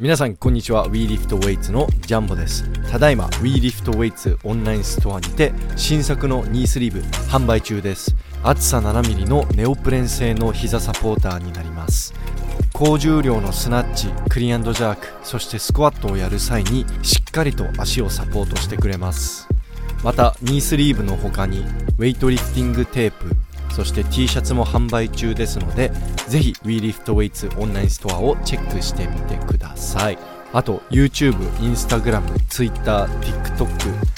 皆さんこんにちは。WeLiftWeights のジャンボです。ただいま WeLiftWeights オンラインストアにて新作のニースリーブ販売中です。厚さ 7mm のネオプレン製の膝サポーターになります。高重量のスナッチクリアンドジャークそしてスクワットをやる際にしっかりと足をサポートしてくれます。またニースリーブの他にウェイトリフティングテープそして T シャツも販売中ですのでぜひ WeLiftWeights オンラインストアをチェックしてみてください。あと YouTube、Instagram、Twitter、TikTok、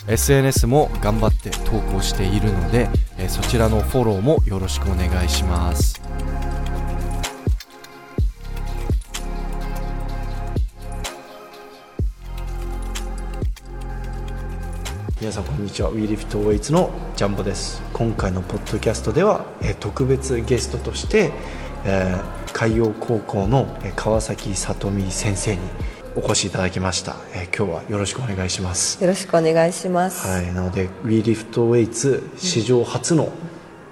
SNS も頑張って投稿しているのでそちらのフォローもよろしくお願いします。皆さんこんにちは。WeLiftWeights のジャンボです。今回のポッドキャストでは、え特別ゲストとして、えー、海洋高校の川崎里美先生にお越しいただきました、えー、今日はよろしくお願いします。よろしくお願いします。はい。なので WeLiftWeights 史上初の、うん、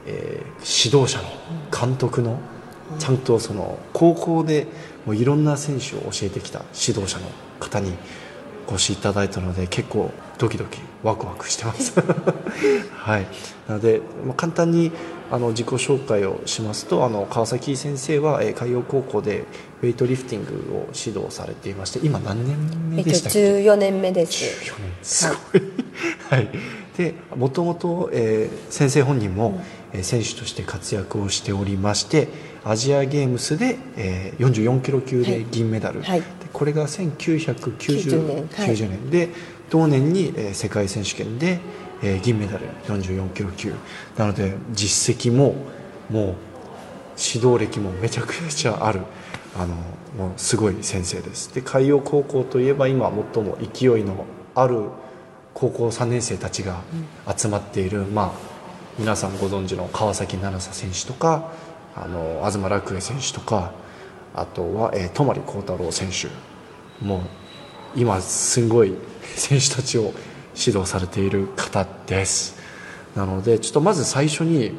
えー、指導者の監督の、うん、ちゃんとその高校でもういろんな選手を教えてきた指導者の方にお越しいただいたので結構ドキドキワクワクしてます。はい。なので、まあ、簡単にあの自己紹介をしますとあの川崎先生は、えー、海洋高校でウェイトリフティングを指導されていまして今何年目でしたっけ、えっと、14年目です。14年。すごい。はい、でもともと、えー、先生本人も、うん、選手として活躍をしておりましてアジアゲームスで、えー、44キロ級で銀メダル、はい、これが1990年 ,90 年。で同年に、えー、世界選手権で、えー、銀メダル44キロ級。なので実績ももう指導歴もめちゃくちゃある。あのもうすごい先生です。で海洋高校といえば今最も勢いのある高校3年生たちが集まっている、うん、まあ皆さんご存知の川崎奈々沙選手とかあの東楽栄選手とかあとは、えー、泊幸太郎選手もう今すごい選手たちを指導されている方です。なのでちょっとまず最初に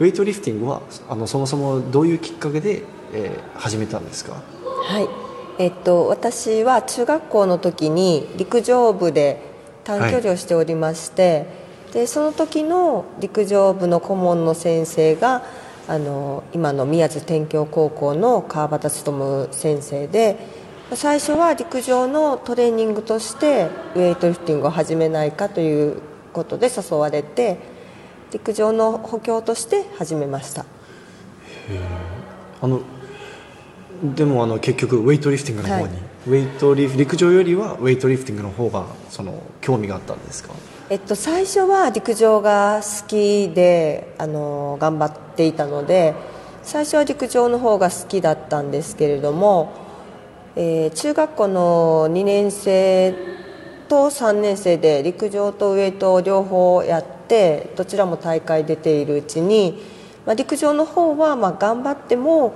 ウェイトリフティングはあのそもそもどういうきっかけで、えー、始めたんですか？はい。えっと、私は中学校の時に陸上部で短距離をしておりまして、はい、でその時の陸上部の顧問の先生があの今の宮津天京高校の川端勉先生で最初は陸上のトレーニングとしてウェイトリフティングを始めないかということで誘われて陸上の補強として始めました。あのでもあの結局ウェイトリフティングの方に、はい、ウェイトリ陸上よりはウェイトリフティングの方がその興味があったんですか？えっと、最初は陸上が好きであの頑張っていたので最初は陸上の方が好きだったんですけれども、えー、中学校の2年生と3年生で陸上とウエイトを両方やってどちらも大会出ているうちに、まあ、陸上の方はまあ頑張っても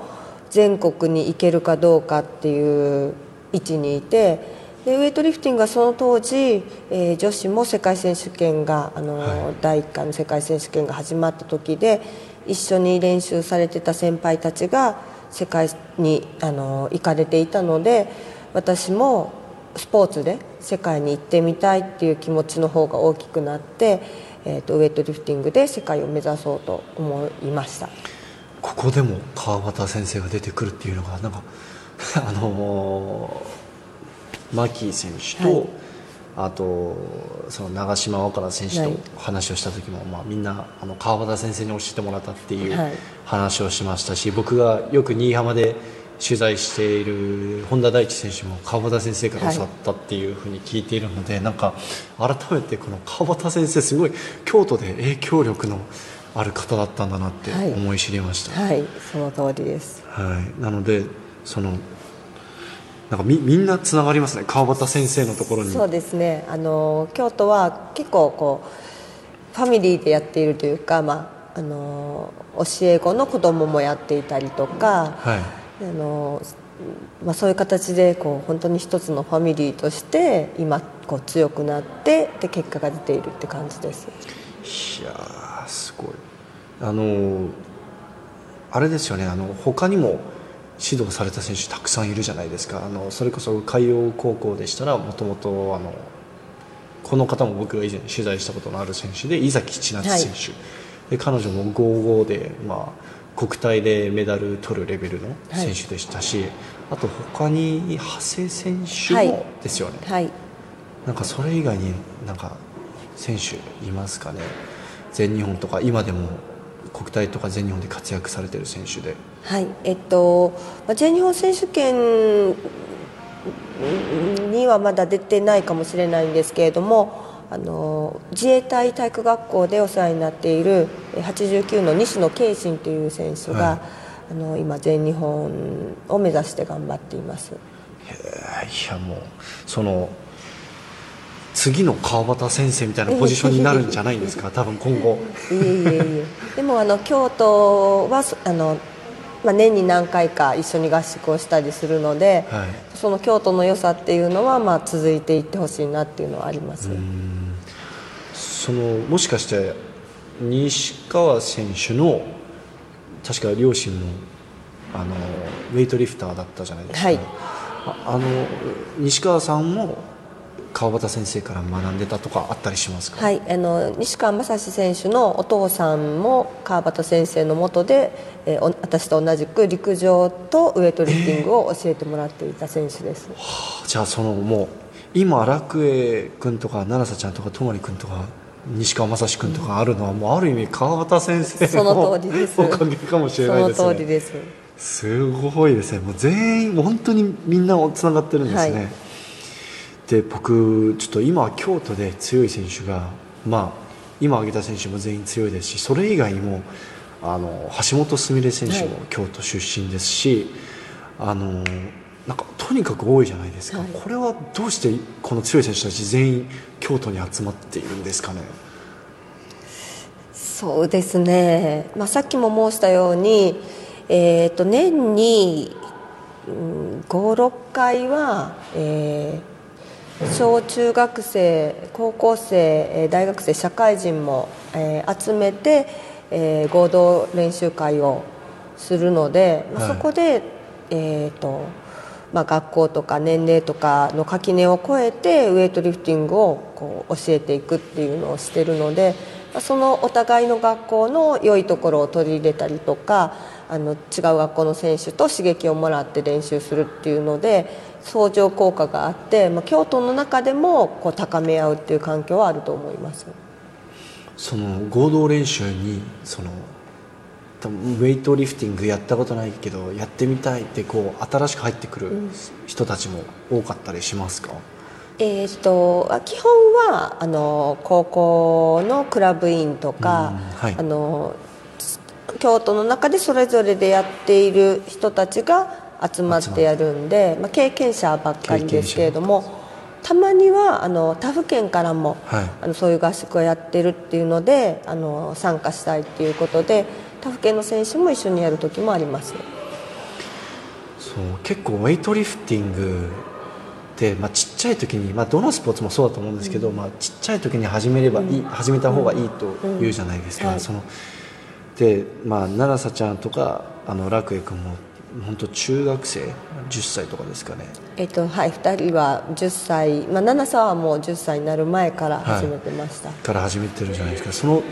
全国に行けるかどうかっていう位置にいて。でウエイトリフティングはその当時、えー、女子も世界選手権があの、はい、第1回の世界選手権が始まった時で一緒に練習されてた先輩たちが世界にあの行かれていたので私もスポーツで世界に行ってみたいっていう気持ちの方が大きくなって、えーと、ウエイトリフティングで世界を目指そうと思いました。ここでも川端先生が出てくるっていうのがなんかあのー牧選手と、はい、あとその長嶋若良選手と話をした時も、まあ、みんなあの川端先生に教えてもらったっていう話をしましたし、僕がよく新居浜で取材している本田大地選手も川端先生から教わったっていうふうに聞いているので、はい、なんか改めてこの川端先生すごい京都で影響力のある方だったんだなって思い知りました、はい、はい、その通りです、はい、なのでそのなんかみみんなつながりますね川端先生のところに。そうですね。あの京都は結構こうファミリーでやっているというか、まあ、あの教え子の子供もやっていたりとか、はい、あのまあ、そういう形でこう本当に一つのファミリーとして今こう強くなってで結果が出ているって感じです。いやすごい。あのあれですよね。あの他にも指導された選手たくさんいるじゃないですか。あのそれこそ海洋高校でしたらもともとあのこの方も僕が以前取材したことのある選手で井崎千夏選手、はい、で彼女も55で、まあ、国体でメダル取るレベルの選手でしたし、はい、あと他に長谷選手もですよね、はい、なんかそれ以外になんか選手いますかね。全日本とか今でも国体とか全日本で活躍されてる選手で。はいえっと全日本選手権にはまだ出てないかもしれないんですけれどもあの自衛隊体育学校でお世話になっている89の西野慶信という選手が、はい、あの今全日本を目指して頑張っています。いやもうその次の川端先生みたいなポジションになるんじゃないんですか？多分今後。いえいえいえ。でもあの京都はあの、まあ、年に何回か一緒に合宿をしたりするので、はい、その京都の良さっていうのは、まあ、続いていってほしいなっていうのはあります。そのもしかして西川選手の確か両親もあのウェイトリフターだったじゃないですか、はい、あの西川さんも川端先生から学んでたとかあったりしますか、はい、あの西川正史選手のお父さんも川端先生のもとで、えー、私と同じく陸上とウエイトリフティングを教えてもらっていた選手です、えーはあ、じゃあそのもう今楽江君とか奈良瀬ちゃんとか泊君とか西川正史君とかあるのは、うん、もうある意味川端先生のおかげかもしれないですね。その通りです。すごいですね。もう全員本当にみんなつながってるんですね、はいで僕ちょっと今京都で強い選手がまあ今挙げた選手も全員強いですしそれ以外にもあの橋本純選手も京都出身ですし、はい、あのなんかとにかく多いじゃないですか、はい、これはどうしてこの強い選手たち全員京都に集まっているんですかね？そうですね、まあ、さっきも申したように、えー、と年に、うん、56回は、えー、小中学生高校生大学生社会人も、えー、集めて、えー、合同練習会をするので、はい、そこで、えーとまあ、学校とか年齢とかの垣根を越えてウエイトリフティングをこう教えていくっていうのをしてるのでそのお互いの学校の良いところを取り入れたりとかあの違う学校の選手と刺激をもらって練習するっていうので相乗効果があって、まあ、京都の中でもこう高め合うっていう環境はあると思います。その合同練習にそのウェイトリフティングやったことないけどやってみたいってこう新しく入ってくる人たちも多かったりしますか、うん、えーと、基本はあの高校のクラブ員とか、はい、あの京都の中でそれぞれでやっている人たちが集まってやるんで、まあ、経験者ばっかりですけれどもたまにはあの他府県からも、はい、あのそういう合宿をやってるっていうのであの参加したいっていうことで他府県の選手も一緒にやる時もあります。そう結構ウェイトリフティングって、まあ、ちっちゃい時に、まあ、どのスポーツもそうだと思うんですけど、うん、まあ、ちっちゃい時に始めればいい、うん、始めた方がいいと言うじゃないですか。うんはい、そので、まあ、奈良さちゃんとかあの楽江君も本当中学生？10歳とかですかね？えっとはい2人は10歳、まあ、七さはもう10歳になる前から始めてました、はい、から始めてるじゃないですか。その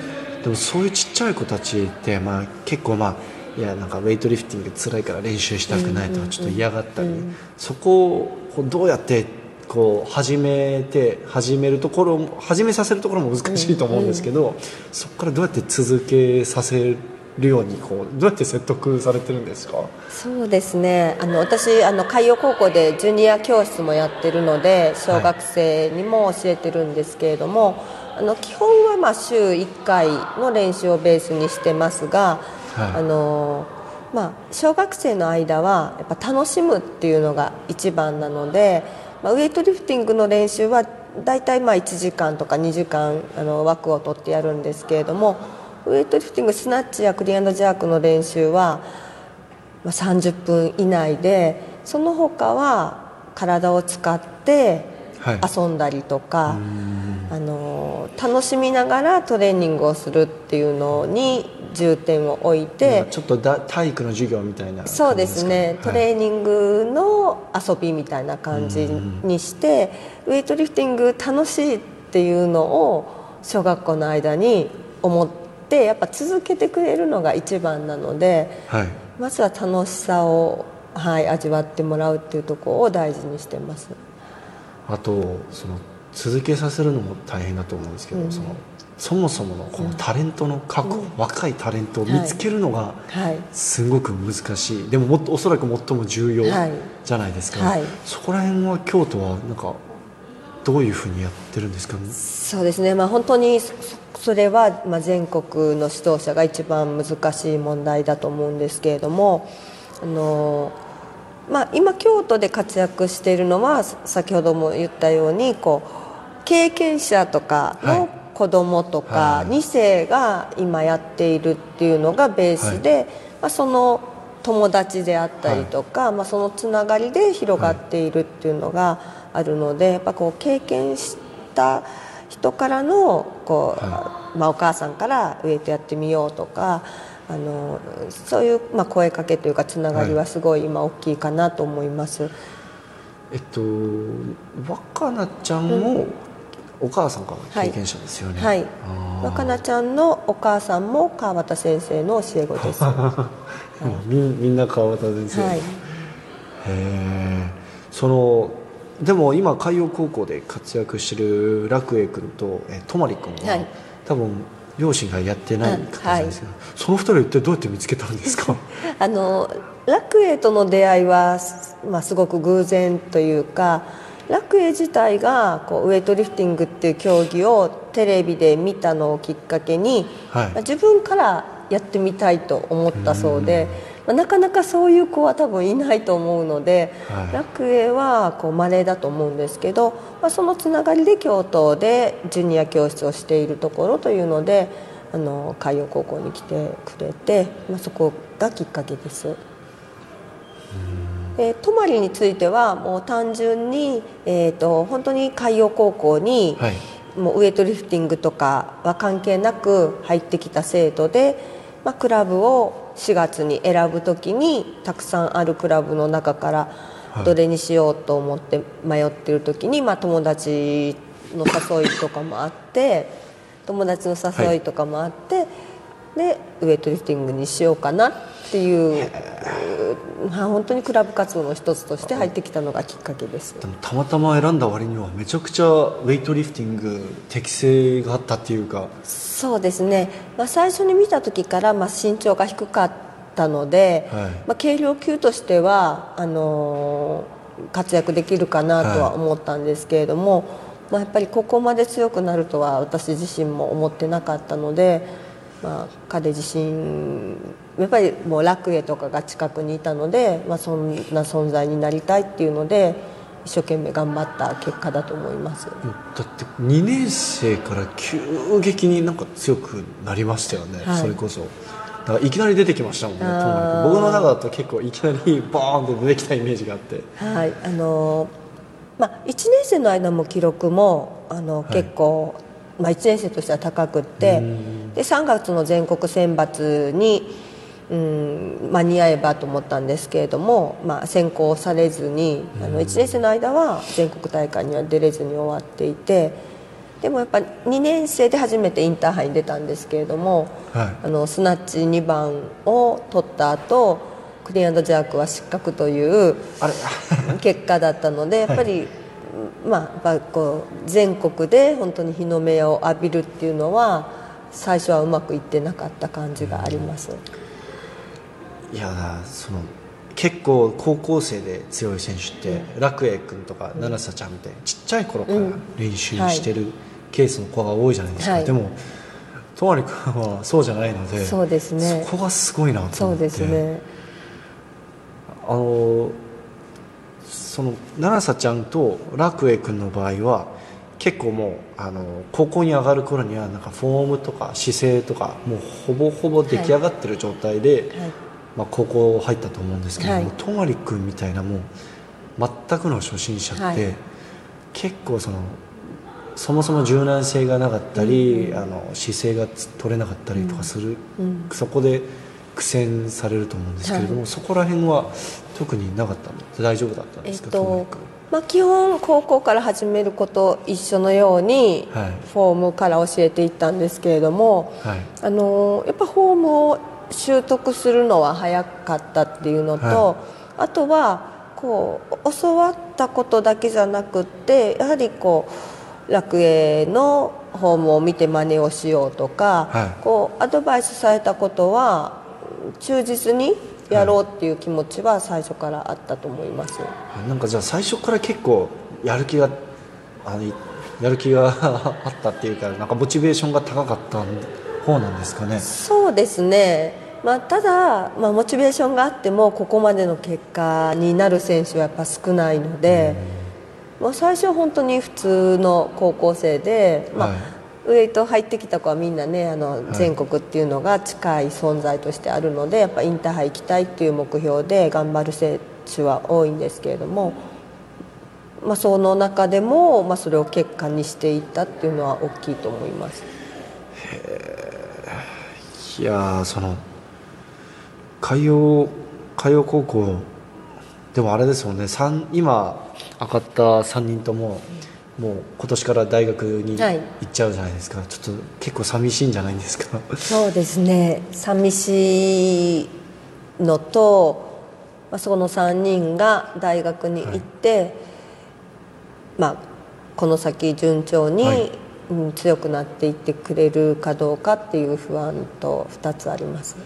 でもそういうちっちゃい子たちって、まあ、結構まあいやなんかウェイトリフティング辛いから練習したくないとかちょっと嫌がったり、うん。うんうん、そこをどうやってこう始めて始めるところ始めさせるところも難しいと思うんですけど、うんうん、そこからどうやって続けさせるるようにこうどうやって説得されてるんですか？そうですね。あの私あの海洋高校でジュニア教室もやってるので小学生にも教えてるんですけれども、はい、あの基本はまあ週1回の練習をベースにしてますが、はい、あのまあ、小学生の間はやっぱ楽しむっていうのが一番なので、まあ、ウエイトリフティングの練習は大体まあ1時間とか2時間あの枠を取ってやるんですけれどもウエイトリフティングスナッチやクリアンドジャークの練習は30分以内でその他は体を使って遊んだりとか、はい、あの楽しみながらトレーニングをするっていうのに重点を置いてちょっとだ体育の授業みたいなそうですね、トレーニングの遊びみたいな感じにして、ウェイトリフティング楽しいっていうのを小学校の間に思ってやっぱ続けてくれるのが一番なので、はい、まずは楽しさを、はい、味わってもらうっていうところを大事にしてます。あとその続けさせるのも大変だと思うんですけど、うん、そのそもそものこのタレントの確保、うん、若いタレントを見つけるのがすごく難しい、はい、でももっとおそらく最も重要じゃないですか、はい、そこら辺は京都はなんかどういうふうにやってるんですか？そうですね、まあ、本当にそれはまあ全国の指導者が一番難しい問題だと思うんですけれどもあの、まあ、今京都で活躍しているのは先ほども言ったようにこう経験者とかの子供とか2世が今やっているっていうのがベースで、はい、まあ、その友達であったりとか、はい、まあ、そのつながりで広がっているっていうのがあるのでやっぱこう経験した人からのこう、はい、まあ、お母さんからウエイトやってみようとかあのそういう、まあ、声かけというかつながりはすごい今大きいかなと思います。えっと若菜ちゃんも、お母さんから経験者ですよね。はい、はい、若菜ちゃんのお母さんも川端先生の教え子です、はい、みみんな川端先生、はい、へえそのでも今海洋高校で活躍してる楽栄君と泊君は、はい、多分両親がやってない方なんですけど、はい、その二人は一体どうやって見つけたんですか？あの楽栄との出会いは、まあ、すごく偶然というか楽栄自体がこうウエイトリフティングっていう競技をテレビで見たのをきっかけに、はい、自分からやってみたいと思ったそうで、まあ、なかなかそういう子は多分いないと思うので、はい、楽栄はこう稀だと思うんですけど、まあ、そのつながりで京都でジュニア教室をしているところというのであの海洋高校に来てくれて、まあ、そこがきっかけです。えー、泊まりについてはもう単純に、えーと、本当に海洋高校に、はい、もうウエイトリフティングとかは関係なく入ってきた生徒で、まあ、クラブを4月に選ぶ時にたくさんあるクラブの中からどれにしようと思って迷ってる時に、まあ、友達の誘いとかもあって友達の誘いとかもあって、はい、でウエイトリフティングにしようかな。っていうまあ、本当にクラブ活動の一つとして入ってきたのがきっかけです。でもたまたま選んだ割にはめちゃくちゃウェイトリフティング適性があったっていうか。そうですね、まあ、最初に見た時から、まあ、身長が低かったので、はい、まあ、軽量級としてはあのー、活躍できるかなとは思ったんですけれども、はい、まあ、やっぱりここまで強くなるとは私自身も思ってなかったので、まあ、彼自身やっぱりもう楽栄とかが近くにいたので、まあ、そんな存在になりたいっていうので一生懸命頑張った結果だと思います。だって2年生から急激になんか強くなりましたよね、はい、それこそ。だからいきなり出てきましたもんね僕の中だと結構いきなりボーンって出てきたイメージがあって。はい。あのまあ、1年生の間も記録もあの、はい、結構、まあ、1年生としては高くってで3月の全国選抜にうん間に合えばと思ったんですけれども、まあ、選考されずにあの1年生の間は全国大会には出れずに終わっていてでもやっぱ2年生で初めてインターハイに出たんですけれども、はい、あのスナッチ2番を取った後クリーンジャークは失格という 結果だったのでやっぱり、はい、まあ、こう全国で本当に日の目を浴びるっていうのは最初はうまくいってなかった感じがあります。いやその結構高校生で強い選手って、うん、楽栄君とか七瀬ちゃんみたいにちっちゃい頃から練習してるケースの子が多いじゃないですか、はい、でも戸張君はそうじゃないのでそうです、ね、そこがすごいなと思って。そうですね。あのその七瀬ちゃんと楽栄君の場合は結構もうあの高校に上がる頃にはなんかフォームとか姿勢とかもうほぼほぼ出来上がってる状態で、はい。はい。まあ、高校入ったと思うんですけども泊、はい、君みたいなもう全くの初心者って、はい、結構そのそもそも柔軟性がなかったり、あの姿勢が取れなかったりとかする、そこで苦戦されると思うんですけれども、そこら辺は特になかったの？大丈夫だったんですか、えっとまあ、基本高校から始めること一緒のように、はい。フォームから教えていったんですけれども、はい。あのやっぱフォームを習得するのは早かったっていうのと、はあとはこう教わったことだけじゃなくってやはりこう楽栄のフォームを見て真似をしようとか、はい。こうアドバイスされたことは忠実にやろうっていう気持ちは最初からあったと思います。なんかじゃあ最初から結構やる気があのやる気があったっていうかなんかモチベーションが高かった方なんですかね。そうですね、まあ、ただ、まあ、モチベーションがあってもここまでの結果になる選手はやっぱ少ないので、まあ、最初は本当に普通の高校生で、まあはいウエイト入ってきた子はみんなねあの全国っていうのが近い存在としてあるのでやっぱインターハイ行きたいっていう目標で頑張る選手は多いんですけれども、まあ、その中でも、まあ、それを結果にしていったっていうのは大きいと思います。いやーその海洋海洋高校でもあれですもんね。三今上がった3人とももう今年から大学にはい。行っちゃうじゃないですか、ちょっと結構寂しいんじゃないんですか。そうですね。寂しいのと、まあ、その3人が大学に行って、まあ、この先順調に、はい。うん強くなっていってくれるかどうかっていう不安と2つあります。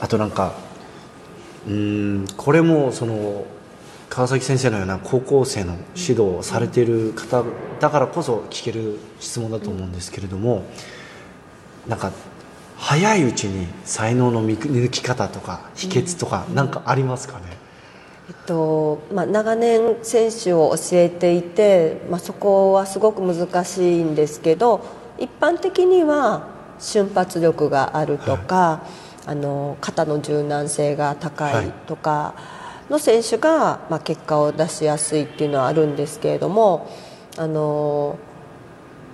あとなんかうーんこれもその川崎先生のような高校生の指導をされている方だからこそ聞ける質問だと思うんですけれども、なんか早いうちに才能の見抜き方とか秘訣とかなんかありますかね、えっとまあ、長年選手を教えていて、まあ、そこはすごく難しいんですけど一般的には瞬発力があるとか、あの肩の柔軟性が高いとかの選手が、まあ、結果を出しやすいっていうのはあるんですけれどもあの、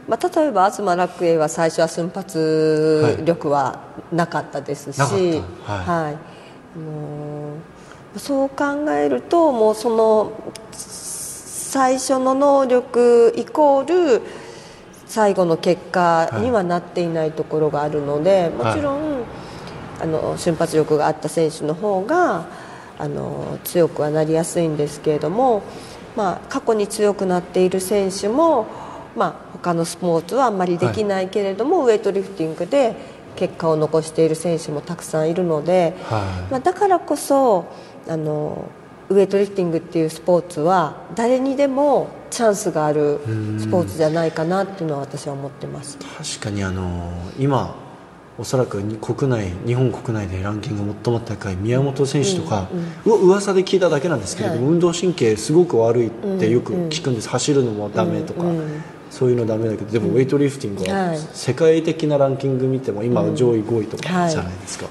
まあ、例えば東楽栄は最初は瞬発力はなかったですし、はい。はい。あのそう考えるともうその最初の能力イコール最後の結果にはなっていないところがあるので、もちろん、あの瞬発力があった選手の方があの強くはなりやすいんですけれども、まあ、過去に強くなっている選手も、まあ、他のスポーツはあんまりできないけれども、ウエイトリフティングで結果を残している選手もたくさんいるので、はいまあ、だからこそあのウエイトリフティングっていうスポーツは誰にでもチャンスがあるスポーツじゃないかなっていうのは私は思ってます。確かにあの今おそらくに国内日本国内でランキングが最も高い宮本選手とか、う噂で聞いただけなんですけれども、はい。運動神経すごく悪いってよく聞くんです、走るのもダメとか、そういうのダメだけどでもウェイトリフティングははい。世界的なランキング見ても今上位5位とかはい。じゃないですか、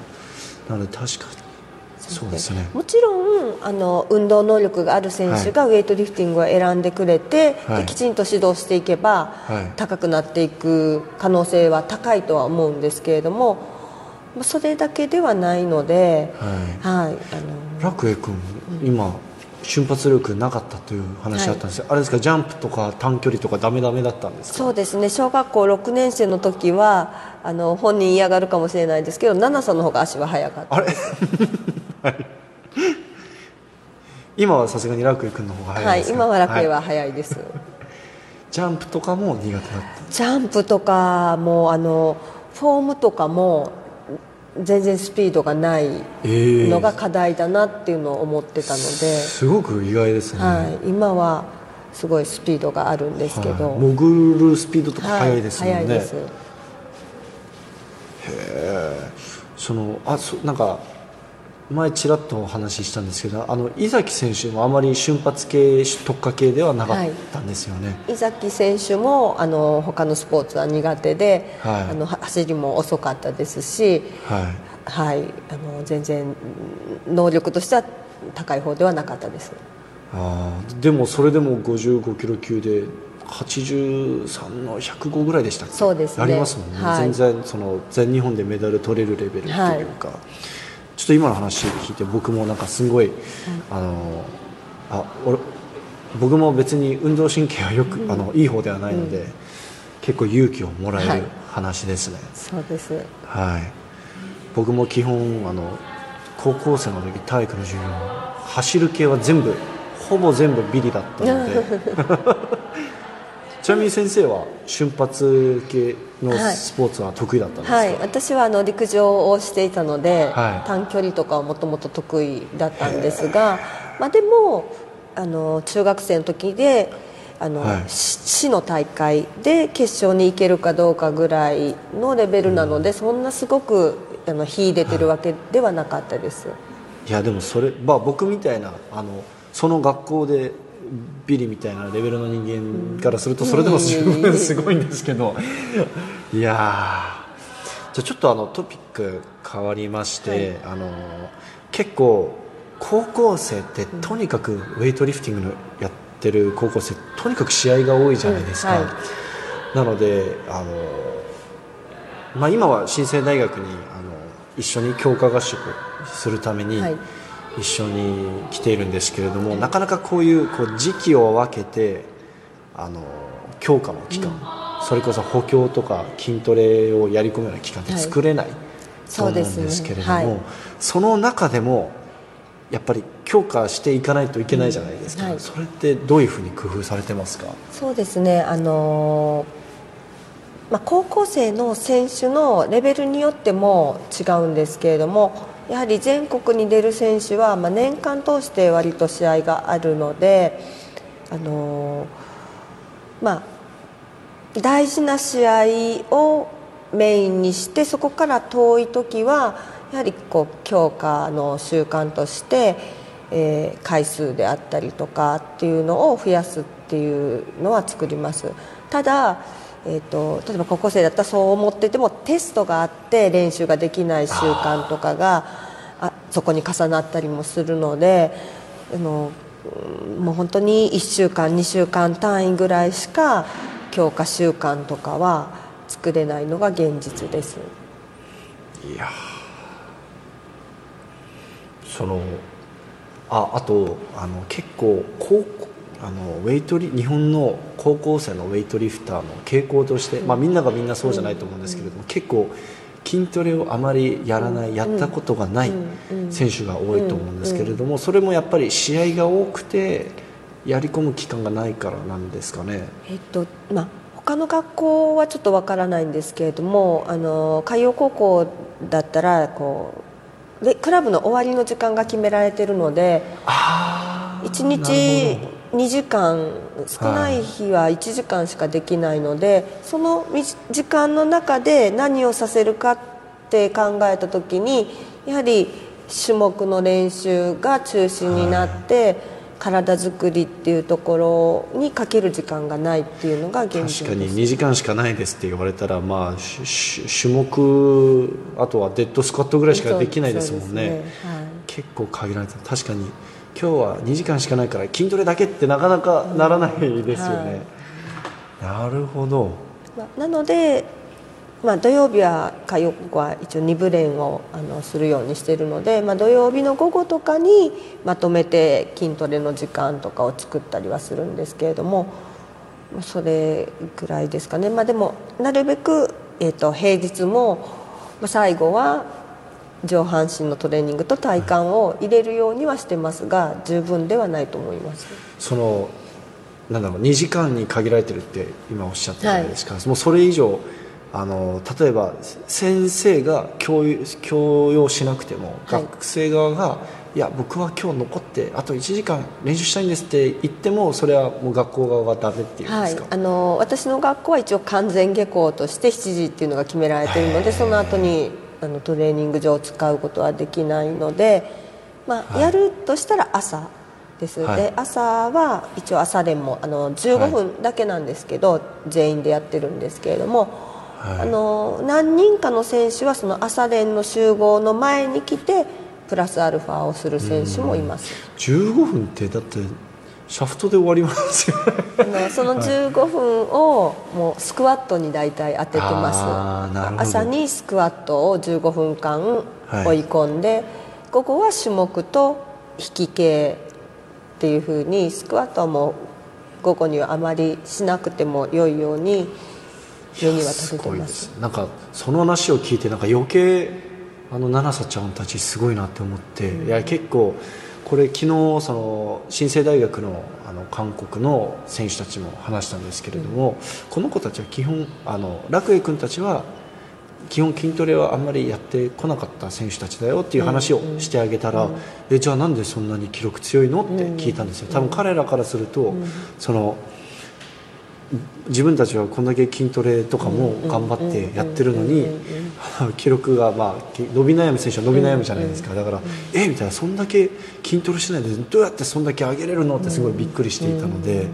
なので確かにそうですね。もちろんあの運動能力がある選手がウエイトリフティングを選んでくれて、はい。できちんと指導していけば、はい。高くなっていく可能性は高いとは思うんですけれどもまあそれだけではないので、はい。はいあの楽栄君、今瞬発力なかったという話あったんです。よ、あれですかジャンプとか短距離とかダメダメだったんですか？そうですね。小学校6年生の時はあの本人嫌がるかもしれないですけど奈々さんの方が足は速かった。あれ？はい今はさすがに楽栄君の方が早ですか？はいい今は楽栄ははい速いです、ジャンプとかも苦手だったジャンプとかもあのフォームとかも全然スピードがないええのが課題だなっていうのを思ってたので、すごく意外ですね、はい、今はすごいスピードがあるんですけど、はい。潜るスピードとか速いですもんね、はい、速いです。そのあそなんか前ちらっとお話ししたんですけどあの井崎選手もあまり瞬発系特化系ではなかったんですよね、井崎選手もあの他のスポーツは苦手で、はい。あのは走りも遅かったですし、はい。はい、あの全然能力としては高い方ではなかったです。あーでもそれでも55キロ級で83の105ぐらいでしたっけ？そうですね。ありますもんね、はい。全然その全日本でメダル取れるレベルっていうか、はいちょっと今の話聞いて僕もなんかすごい、あのあ俺僕も別に運動神経はよく、あのいい方ではないので、結構勇気をもらえる話ですね、そうです。はい、僕も基本あの高校生の時体育の授業走る系は全部ほぼ全部ビリだったので。ちなみに先生は瞬発系のはい。スポーツは得意だったんですか、はい、私はあの陸上をしていたので、はい。短距離とかはもともと得意だったんですが、まあ、でもあの中学生の時であの、市の大会で決勝に行けるかどうかぐらいのレベルなので、そんなすごくあの秀でてるわけではなかったです、いやでもそれ、まあ、僕みたいなあのその学校でビリみたいなレベルの人間からするとそれでも十分すごいんですけど。いやー。じゃあちょっとあのトピック変わりまして、あの結構高校生ってとにかくウェイトリフティングのやってる高校生とにかく試合が多いじゃないですか、うんはなのであの、まあ、今は新生大学にあの一緒に強化合宿をするために、はい一緒に来ているんですけれども、なかなかこういうこう時期を分けてあの強化の期間、それこそ補強とか筋トレをやり込むような期間ってはい。作れない、と思うんそうですね。ですけれども、はい。その中でもやっぱり強化していかないといけないじゃないですか、うんはい。それってどういうふうに工夫されてますか？そうですね。あのまあ、高校生の選手のレベルによっても違うんですけれどもやはり全国に出る選手は、まあ、年間通して割と試合があるので、あのまあ、大事な試合をメインにしてそこから遠い時はやはりこう強化の習慣として、えー回数であったりとかっていうのを増やすっていうのは作ります。ただ、えー、と例えば高校生だったらそう思っててもテストがあって練習ができない習慣とかがあそこに重なったりもするのであのもう本当に1週間2週間単位ぐらいしか強化習慣とかは作れないのが現実です。いやそのああとあの結構高校あのウェイトリ日本の高校生のウェイトリフターの傾向として、まあ、みんながみんなそうじゃないと思うんですけれども、結構筋トレをあまりやらない、やったことがない選手が多いと思うんですけれども、それもやっぱり試合が多くてやり込む期間がないからなんですかね。えっとまあ他の学校はちょっとわからないんですけれどもあの海洋高校だったらこうでクラブの終わりの時間が決められているのであー1なる日2時間少ない日は1時間しかできないので、そのみ時間の中で何をさせるかって考えた時にやはり種目の練習が中心になって、体作りっていうところにかける時間がないっていうのが現実確かにです2時間しかないですって言われたら、まあ、種目あとはデッドスクワットぐらいしかできないですもんね。そうですはい。結構限られてる確かに今日は2時間しかないから筋トレだけってなかなかならないですよね、なるほど。まあなので、まあ、土曜日は火曜日は一応2部練をあのするようにしているので、まあ、土曜日の午後とかにまとめて筋トレの時間とかを作ったりはするんですけれども、まあそれぐらいですかね、まあ、でもなるべく、えー、と平日もまあ最後は上半身のトレーニングと体幹を入れるようにはしてますが十分ではないと思います。そのなんだろう2時間に限られてるって今おっしゃったじゃないですか、もうそれ以上あの例えば先生が強要しなくても、はい。学生側がいや僕は今日残ってあと1時間練習したいんですって言ってもそれはもう学校側がダメっていうんではい。すか、、あの私の学校は一応完全下校として7時っていうのが決められているのでその後にあのトレーニング場を使うことはできないので、まあはい。やるとしたら朝です、はい。で朝は一応朝練もあの15分だけなんですけど、全員でやってるんですけれども、はい。あの何人かの選手はその朝練の集合の前に来てプラスアルファをする選手もいます。15分ってだってシャフトで終わりますよその15分をもうスクワットに大体当ててます。朝にスクワットを15分間追い込んで、はい、午後は種目と引き系っていうふうにスクワットはもう午後にはあまりしなくても良いようにメニューは立ててます。なんかその話を聞いてなんか余計あの七瀬ちゃんたちすごいなって思って、うん、いや結構これ昨日その新生大学のあの韓国の選手たちも話したんですけれども、うん、この子たちは基本あの楽栄君たちは基本筋トレはあんまりやってこなかった選手たちだよっていう話をしてあげたら、うんうん、えじゃあなんでそんなに記録強いの？って聞いたんですよ。多分彼らからすると、その自分たちはこんだけ筋トレとかも頑張ってやってるのに記録がまあ伸び悩む選手は伸び悩むじゃないですかだからえみたいなそんだけ筋トレしてないでどうやってそんだけ上げれるのってすごいびっくりしていたので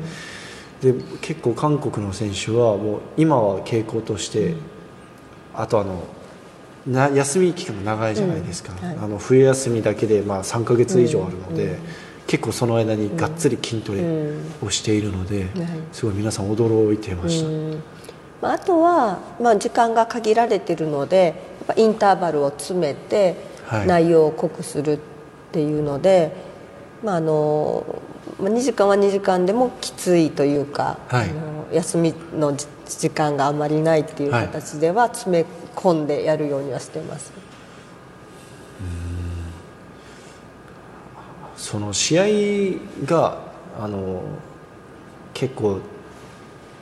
で結構韓国の選手はもう今は傾向としてあとあのな休み期間も長いじゃないですか、あの冬休みだけでまあ3か月以上あるので。結構その間にがっつり筋トレをしているので、すごい皆さん驚いてました、あとは、まあ、時間が限られているのでインターバルを詰めて内容を濃くするっていうので、はい、まあ、あの2時間は2時間でもきついというか、はい、あの休みの時間があまりないっていう形では詰め込んでやるようにはしてます。その試合があの結構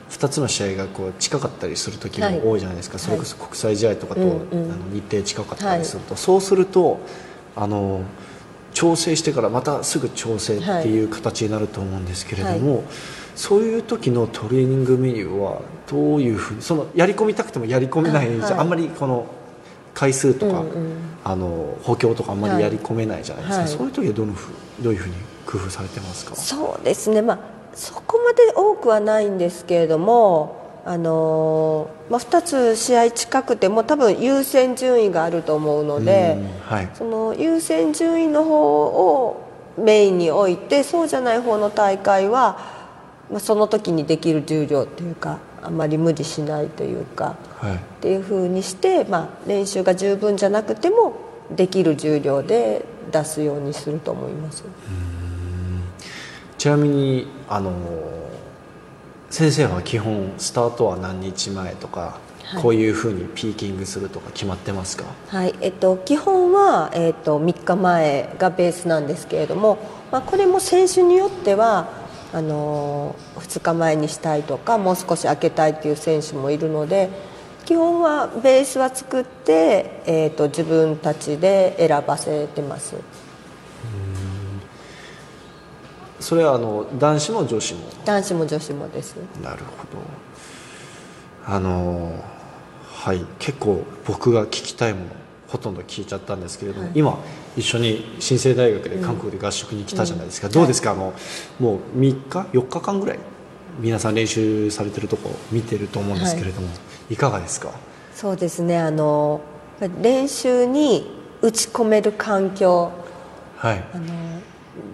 2つの試合がこう近かったりする時も多いじゃないですか、はい、それこそ国際試合とかと、はい、あの日程近かったりすると、はい、そうするとあの調整してからまたすぐ調整っていう形になると思うんですけれども、そういう時のトレーニングメニューはどういうふうにそのやり込みたくてもやり込めないじゃ、あんまりこの回数とか、うんうん、あの補強とかあんまりやり込めないじゃないですか、はい、そういう時はどのふどういうふうに工夫されてますか？そうですね、まあ、そこまで多くはないんですけれどもあのまあ、2つ試合近くても多分優先順位があると思うので、はい、その優先順位の方をメインに置いてそうじゃない方の大会は、まあ、その時にできる重量というかあまり無理しないというか、はい、っていうふうにして、まあ、練習が十分じゃなくてもできる重量で出すようにすると思います。ちなみにあの先生は基本スタートは何日前とか、はい、こういうふうにピーキングするとか決まってますか？はい。えっと、基本は、えっと、3日前がベースなんですけれども、まあ、これも選手によってはあの2日前にしたいとかもう少し空けたいっていう選手もいるので基本はベースは作って、えーと、自分たちで選ばせてます。それはあの男子も女子も？男子も女子もです。なるほど。あのはい。結構僕が聞きたいものほとんど聞いちゃったんですけれども、はい、今一緒に新生大学で韓国で合宿に来たじゃないですか、うん、どうですか、はい、あのもう3日？4日間ぐらい？皆さん練習されてるとこ見てると思うんですけれども、はい、いかがですか？そうですね。あの練習に打ち込める環境、はい、あの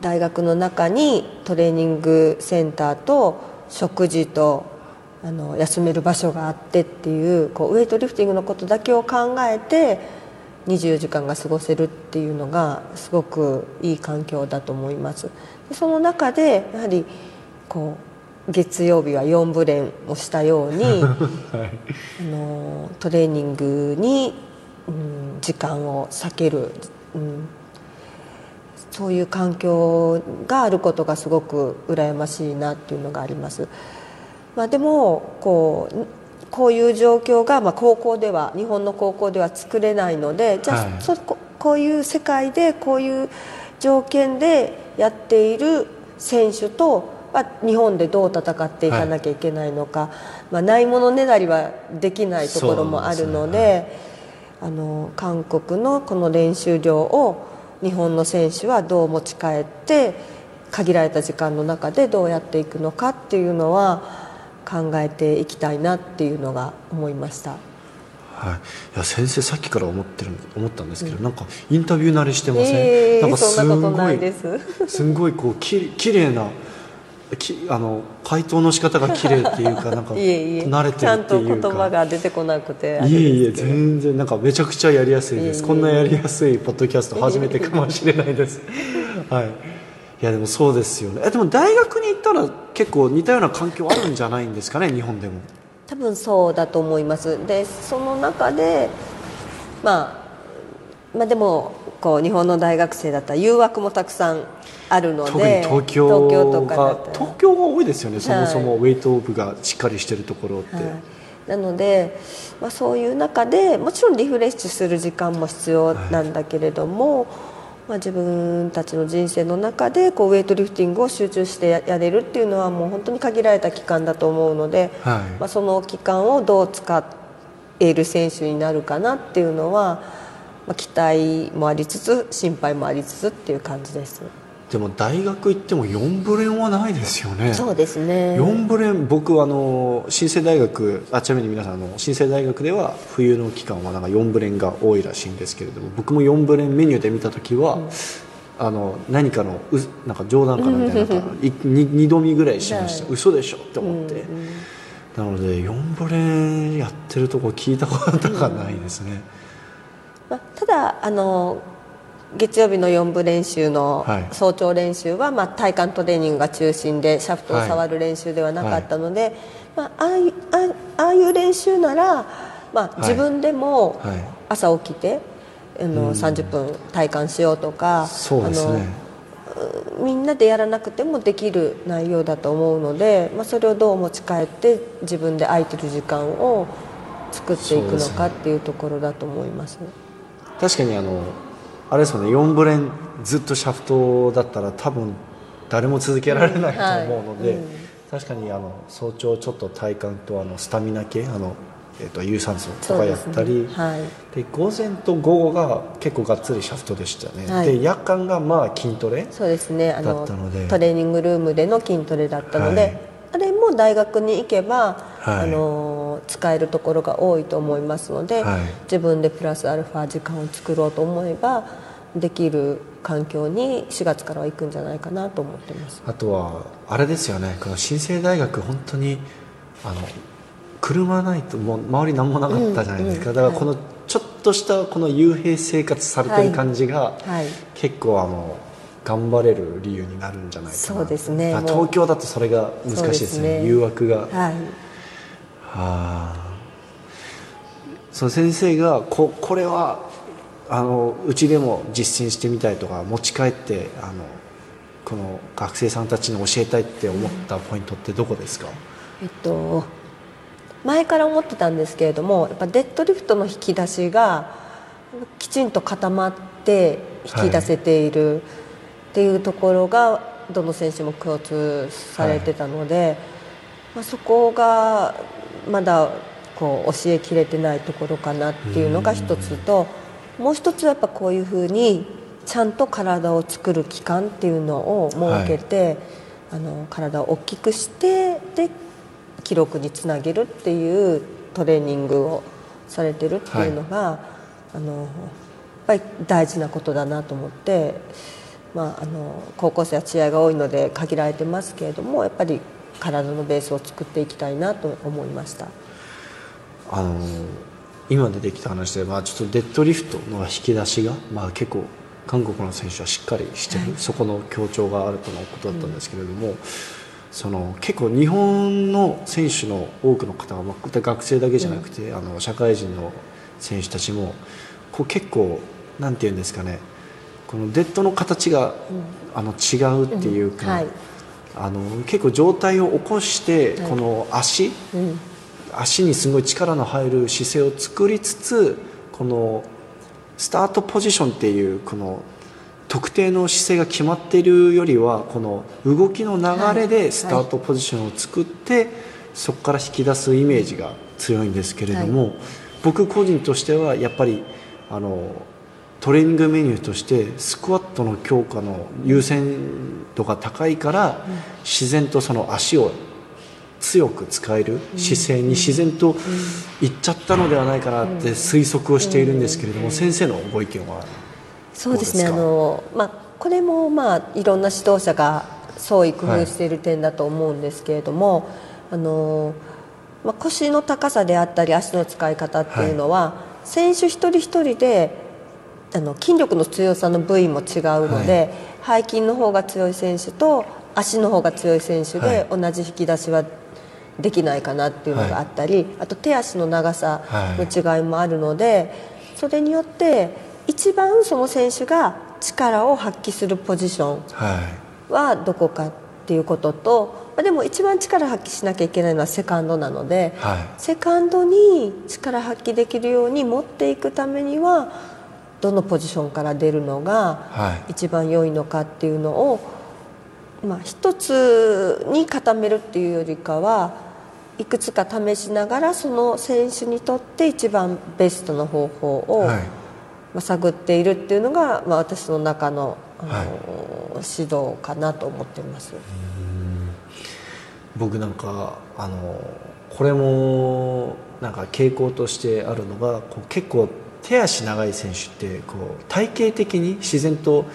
大学の中にトレーニングセンターと食事とあの休める場所があってっていうこうウエイトリフティングのことだけを考えて24時間が過ごせるっていうのがすごくいい環境だと思います。でその中でやはりこう月曜日は4部練をしたように、はい、あのトレーニングに、うん、時間を避ける、うん、そういう環境があることがすごく羨ましいなっていうのがあります。まあ、でもこうこういう状況が、まあ、高校では日本の高校では作れないのでじゃあ、はい、そここういう世界でこういう条件でやっている選手と、まあ、日本でどう戦っていかなきゃいけないのか、はい、まあ、ないものねだりはできないところもあるので、ねはい、あの韓国のこの練習量を日本の選手はどう持ち帰って限られた時間の中でどうやっていくのかっていうのは考えていきたいなっていうのが思いました。はい、いや先生さっきから思ってる思ったんですけど、うん、なんかインタビュー慣れしてません、えー、なんかすごいす。ごいこうききれいなきあの回答の仕方が綺麗っていうかなんか いえいえ。慣れてちゃんとるっていうか。言葉が出てこなくていえいえ全然なんかめちゃくちゃやりやすいです。こんなやりやすいポッドキャスト初めてかもしれないです。はいいやでもそうですよね。えでも大学に行ったら結構似たような環境あるんじゃないんですかね日本でも。多分そうだと思います。でその中で、まあ、まあでもこう日本の大学生だったら誘惑もたくさんあるの特にで東京とか東京が多いですよねそもそも。はウェイトオブがしっかりしてるところって、はい、なので、まあ、そういう中でもちろんリフレッシュする時間も必要なんだけれども、まあ、自分たちの人生の中でこうウェイトリフティングを集中してややれるっていうのはもう本当に限られた期間だと思うので、はいまあ、その期間をどう使える選手になるかなっていうのは、まあ、期待もありつつ心配もありつつっていう感じです。でも大学行っても4ブレンはないですよね。そうですね。4ブレン僕あの新生大学あちなみに皆さんあの新生大学では冬の期間はなんか4ブレンが多いらしいんですけれども僕も4ブレンメニューで見た時は、あの何かのうなんか冗談かなみたいななんか いに二度見ぐらいしました、はい嘘でしょって思って、なので4ブレンやってるとこ聞いたことがないですね、まあ、ただあの月曜日の4部練習のはい。早朝練習は、まあ、体幹トレーニングが中心でシャフトを触る練習ではなかったので、まあ、ああいうあああいう練習なら、まあ、い。自分でもはい。朝起きて、あの30分体幹しようとかそうですね。あのみんなでやらなくてもできる内容だと思うので、まあ、それをどう持ち帰って自分で空いてる時間を作っていくのかっていうところだと思います。確かにあのあれですよね4ブレンずっとシャフトだったら多分誰も続けられないと思うので、はい。うん。確かにあの早朝ちょっと体幹とあのスタミナ系あの、えっと有酸素とかやったりはい。で午前と午後が結構がっつりシャフトでしたね、はい。で夜間がまあ筋トレそうですね。あだのったので。トレーニングルームでの筋トレだったので、はい。あれも大学に行けば、はい。あの使えるところが多いと思いますので、はい。自分でプラスアルファ時間を作ろうと思えばできる環境に4月からは行くんじゃないかなと思ってます。あとはあれですよね。この新生大学本当にあの車ないともう周り何もなかったじゃないですか、うんだからこのちょっとしたこの幽閉生活されてる感じが、はい。結構あの頑張れる理由になるんじゃないかなそうですね。東京だとそれが難しいですね。ね。誘惑が、はい。はあその先生がここれはあのうちでも実践してみたいとか持ち帰ってあのこの学生さんたちに教えたいって思ったポイントってどこですか、えっと、前から思ってたんですけれどもやっぱデッドリフトの引き出しがきちんと固まって引き出せているっていうところがどの選手も共通されてたので、まあ、そこがまだこう教えきれてないところかなっていうのが一つともう一つはやっぱこういうふうにちゃんと体を作る期間っていうのを設けて、あの体を大きくしてで記録につなげるっていうトレーニングをされてるっていうのが、あのやっぱり大事なことだなと思って、まあ、あの高校生は試合が多いので限られてますけれどもやっぱり体のベースを作っていきたいなと思いました。あの今出てきた話で、まあ、ちょっとデッドリフトの引き出しが、まあ、結構韓国の選手はしっかりしてる、そこの強調があるとのことだったんですけれども、その結構日本の選手の多くの方が、まあ、学生だけじゃなくて、あの社会人の選手たちもこう結構なんていうんですかねこのデッドの形が、あの違うっていうか、うん。はいあの結構上体を起こして、この足、うん。足にすごい力の入る姿勢を作りつつこのスタートポジションっていうこの特定の姿勢が決まっているよりはこの動きの流れでスタートポジションを作って、そこから引き出すイメージが強いんですけれども、僕個人としてはやっぱりあのトレーニングメニューとしてスクワットの強化の優先度が高いから、自然とその足を強く使える姿勢に自然といっちゃったのではないかなって推測をしているんですけれども、先生のご意見は？そうですね。どうですか？あの、まあ、これも、まあ、いろんな指導者が創意工夫している点だと思うんですけれども、あのまあ、腰の高さであったり足の使い方っていうのは、選手一人一人であの筋力の強さの部位も違うので、背筋の方が強い選手と足の方が強い選手で同じ引き出しはできないかなっていうのがあったり、あと手足の長さの違いもあるので、それによって一番その選手が力を発揮するポジションはどこかっていうことと、まあ、でも一番力発揮しなきゃいけないのはセカンドなので、はい。セカンドに力発揮できるように持っていくためにはどのポジションから出るのがはい。一番良いのかっていうのを、まあ、一つに固めるっていうよりかはいくつか試しながらその選手にとって一番ベストな方法を、はい。まあ、探っているっていうのが、まあ、私の中のあの、はい。指導かなと思っています。僕なんかあのこれもなんか傾向としてあるのがこう結構手足長い選手ってこう体型的に自然と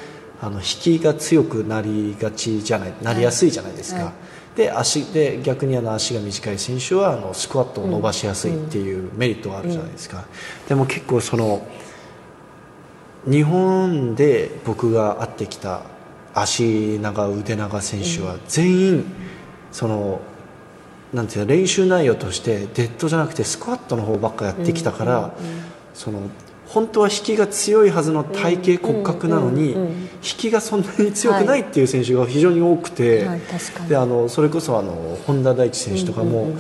あの引きが強くなりがちじゃないなりやすいじゃないですか、はい。で足で逆にあの足が短い選手はあのスクワットを伸ばしやすいっていうメリットがあるじゃないですか、でも結構その日本で僕が会ってきた足長腕長選手は全員そのなんていうの練習内容としてデッドじゃなくてスクワットの方ばっかやってきたから、その本当は引きが強いはずの体型骨格なのに、引きがそんなに強くないっていう選手が非常に多くて、はい。確かに。であのそれこそあの本田大地選手とかも、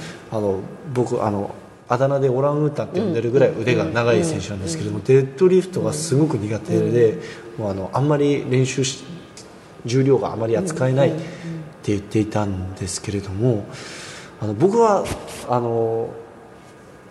僕あのあだ名でオランウータンって呼んでるぐらい腕が長い選手なんですけれども、デッドリフトがすごく苦手で、もうあのあんまり練習し重量があまり扱えないって言っていたんですけれどもあの僕はあの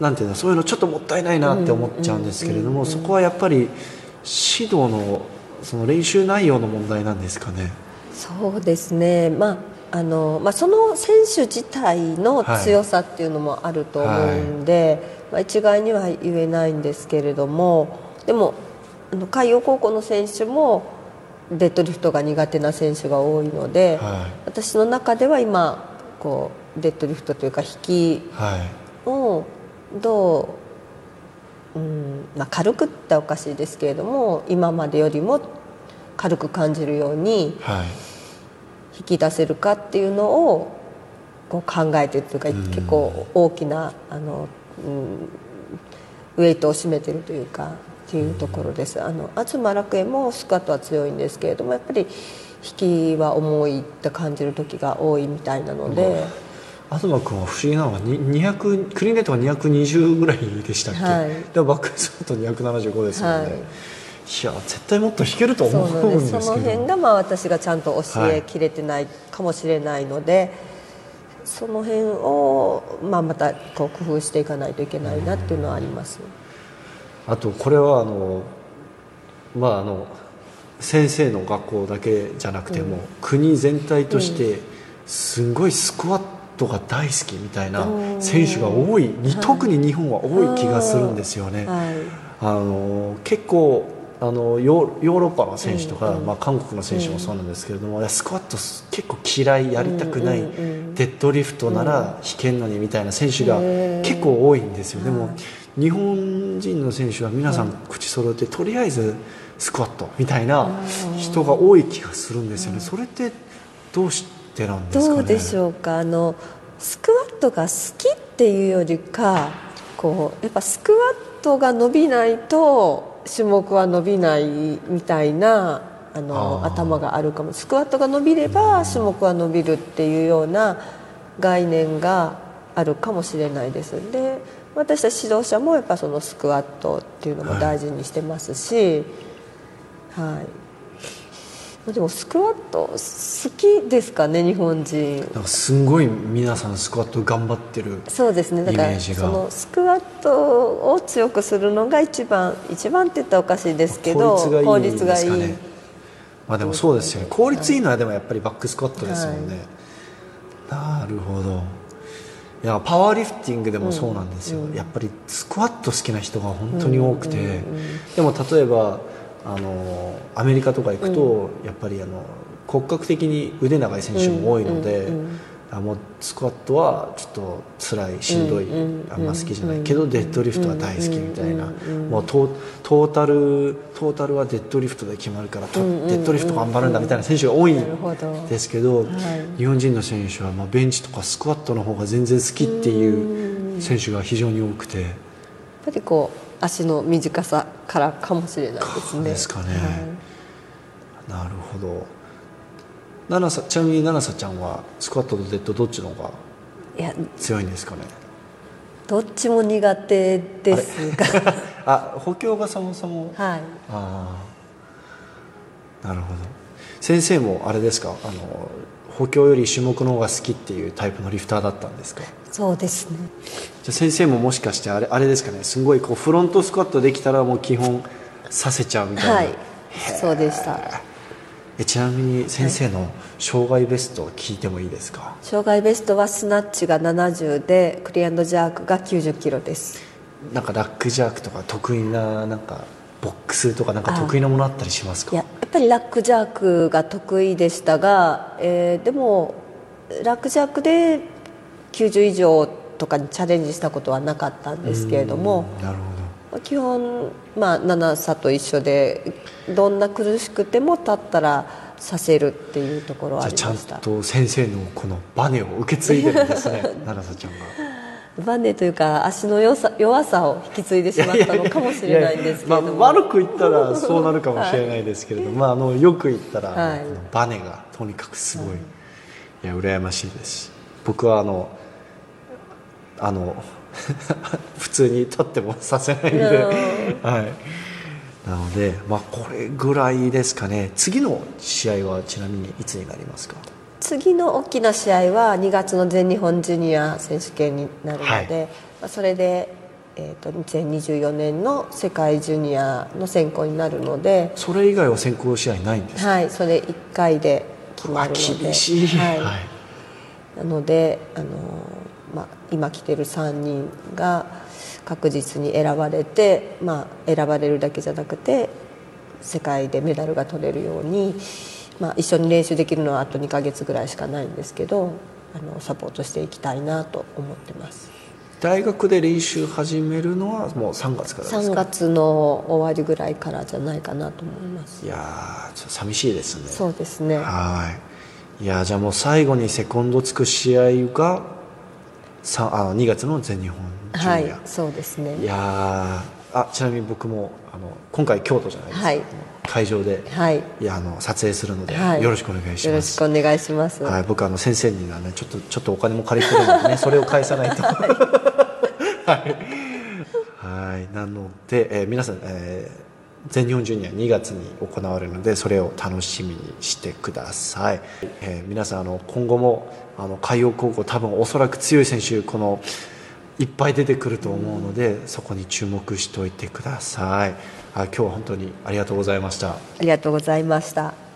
なんていうのそういうのちょっともったいないなって思っちゃうんですけれども、そこはやっぱり指導のその練習内容の問題なんですかね。そうですね、まああのまあ、その選手自体の強さっていうのもあると思うんで、まあ、一概には言えないんですけれどもでもあの海洋高校の選手もデッドリフトが苦手な選手が多いので、はい。私の中では今こうデッドリフトというか引きはい。をどう、うんまあ、軽くっておかしいですけれども今までよりも軽く感じるようにはい。引き出せるかっていうのをこう考えてるというか、結構大きなあの、うん、ウェイトを占めてるというかっていうところです、あの東楽園もスクワットは強いんですけれどもやっぱり引きは重いって感じる時が多いみたいなので。東君は不思議なのがに200クリーンネットが220ぐらいでしたっけ、はい。でバックスト275ですもんね、はい。い、や絶対もっと弾けると思そううんです。けど辺がまあ私がちゃんと教えきれてないかもしれないので、その辺をまあまたこう工夫していかないといけないなっていうのはあります。あとこれはあのまああの先生の学校だけじゃなくても、国全体としてすごいスクワットが大好きみたいな選手が多い、特に日本は多い気がするんですよね。はい。あの結構あのヨーロッパの選手とか、まあ、韓国の選手もそうなんですけれども、いやスクワットす結構嫌いやりたくない、デッドリフトなら弾けんのにみたいな選手が結構多いんですよ、でも日本人の選手は皆さん口揃えて、とりあえずスクワットみたいな人が多い気がするんですよね、それってどうしてなんですかね。どうでしょうか？あのスクワットが好きっていうよりかこうやっぱスクワットが伸びないと種目は伸びないみたいなあの頭があるかも。スクワットが伸びれば種目は伸びるっていうような概念があるかもしれないです。で私たち指導者もやっぱそのスクワットっていうのも大事にしてますし、はい、でもスクワット好きですかね日本人。なんかすんごい皆さんスクワット頑張ってるそうですね。だからイメージが。そのスクワットを強くするのが一番一番って言ったらおかしいですけど効率がいいんですかね。いい。まあでもそうですよね。効率いいのはでもやっぱりバックスクワットですもんね、なるほど。いやパワーリフティングでもそうなんですよ、やっぱりスクワット好きな人が本当に多くて、でも例えばあのアメリカとか行くと、やっぱりあの骨格的に腕長い選手も多いので、あもうスクワットはちょっと辛いしんどい、あんま好きじゃない。けど、デッドリフトは大好きみたいな、もうトータルトータルはデッドリフトで決まるから、デッドリフト頑張るんだみたいな選手が多いんですけど、はい。日本人の選手はまあベンチとかスクワットの方が全然好きっていう選手が非常に多くて。やっぱりこう足の短さからかもしれないですね。ですかね。はい。なるほど。奈々さちなみに奈々さちゃんはスクワットとデッドどっちの方が強いんですかね？どっちも苦手ですが。あ 補強がそもそも？はい。ああなるほど。先生もあれですか？あの補強より種目の方が好きっていうタイプのリフターだったんですか？そうですね。じゃあ先生ももしかしてあれあれですかね？すごいこうフロントスクワットできたらもう基本させちゃうみたいな、はい。そうでした。えちなみに先生の障害ベストを聞いてもいいですか、障害ベストはスナッチが70でクリアンドジャークが90キロです。なんかラックジャークとか得意ななんかボックスとかなんか得意なものあったりしますか？いややっぱりラックジャークが得意でしたが、えーでもラックジャークで90以上とかにチャレンジしたことはなかったんですけれどもうんなるほまあ基本、まあ、7さと一緒でどんな苦しくても立ったらさせるっていうところはあどじゃあちゃんりましたと先生のこのバネを受け継いでるんですね奈々さちゃんがバネというか足の良さ弱さを引き継いでしまったのかもしれないんですけれど悪く言ったらそうなるかもしれないですけれども、まあ、あのよく言ったら、はい。バネがとにかくすごい、い、や羨ましいです。し僕はあのあの 普通に立ってもさせないんで、はい、なので、まあ、これぐらいですかね。次の試合はちなみにいつになりますか？次の大きな試合は2月の全日本ジュニア選手権になるので、はい。まあそれで、えー、と2024年の世界ジュニアの選考になるので、それ以外は選考試合ないんですか？はい、それ1回で決まるので厳しい、はい。はい。なのであの、まあ、今来てる3人が確実に選ばれて、まあ、選ばれるだけじゃなくて世界でメダルが取れるように、まあ、一緒に練習できるのはあと2ヶ月ぐらいしかないんですけどあのサポートしていきたいなと思ってます。大学で練習始めるのはもう3月からですか？3月の終わりぐらいからじゃないかなと思います。いやーちょっと寂しいですね。そうですね。はい。いやーじゃあもう最後にセコンドつく試合がさあ2月の全日本ジュニア、はいそうですね。いやーあちなみに僕もあの今回京都じゃないです。か、はい。会場で、はい。いやあの撮影するので、はい。よろしくお願いしよろしますくお願いします、はい、僕あの先生にはねちょっとちょっとお金も借りてるのでね それを返さないと。はい、はい、なので、えー皆さん、えー全日本ジュニア2月に行われるのでそれを楽しみにしてください、えー皆さんあの今後もあの海洋高校多分おそらく強い選手このいっぱい出てくると思うのでそこに注目しておいてください。あ今日は本当にありがとうございました。ありがとうございました。